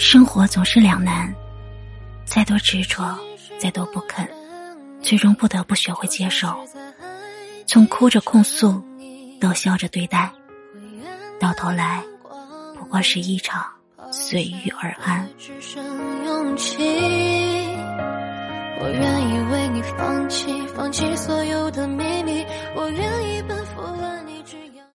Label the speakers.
Speaker 1: 生活总是两难，再多执着，再多不肯，最终不得不学会接受。从哭着控诉，到笑着对待，到头来，不过是一场随遇而安。
Speaker 2: 我愿意为你放弃，放弃所有的秘密。我愿意奔赴万里之遥。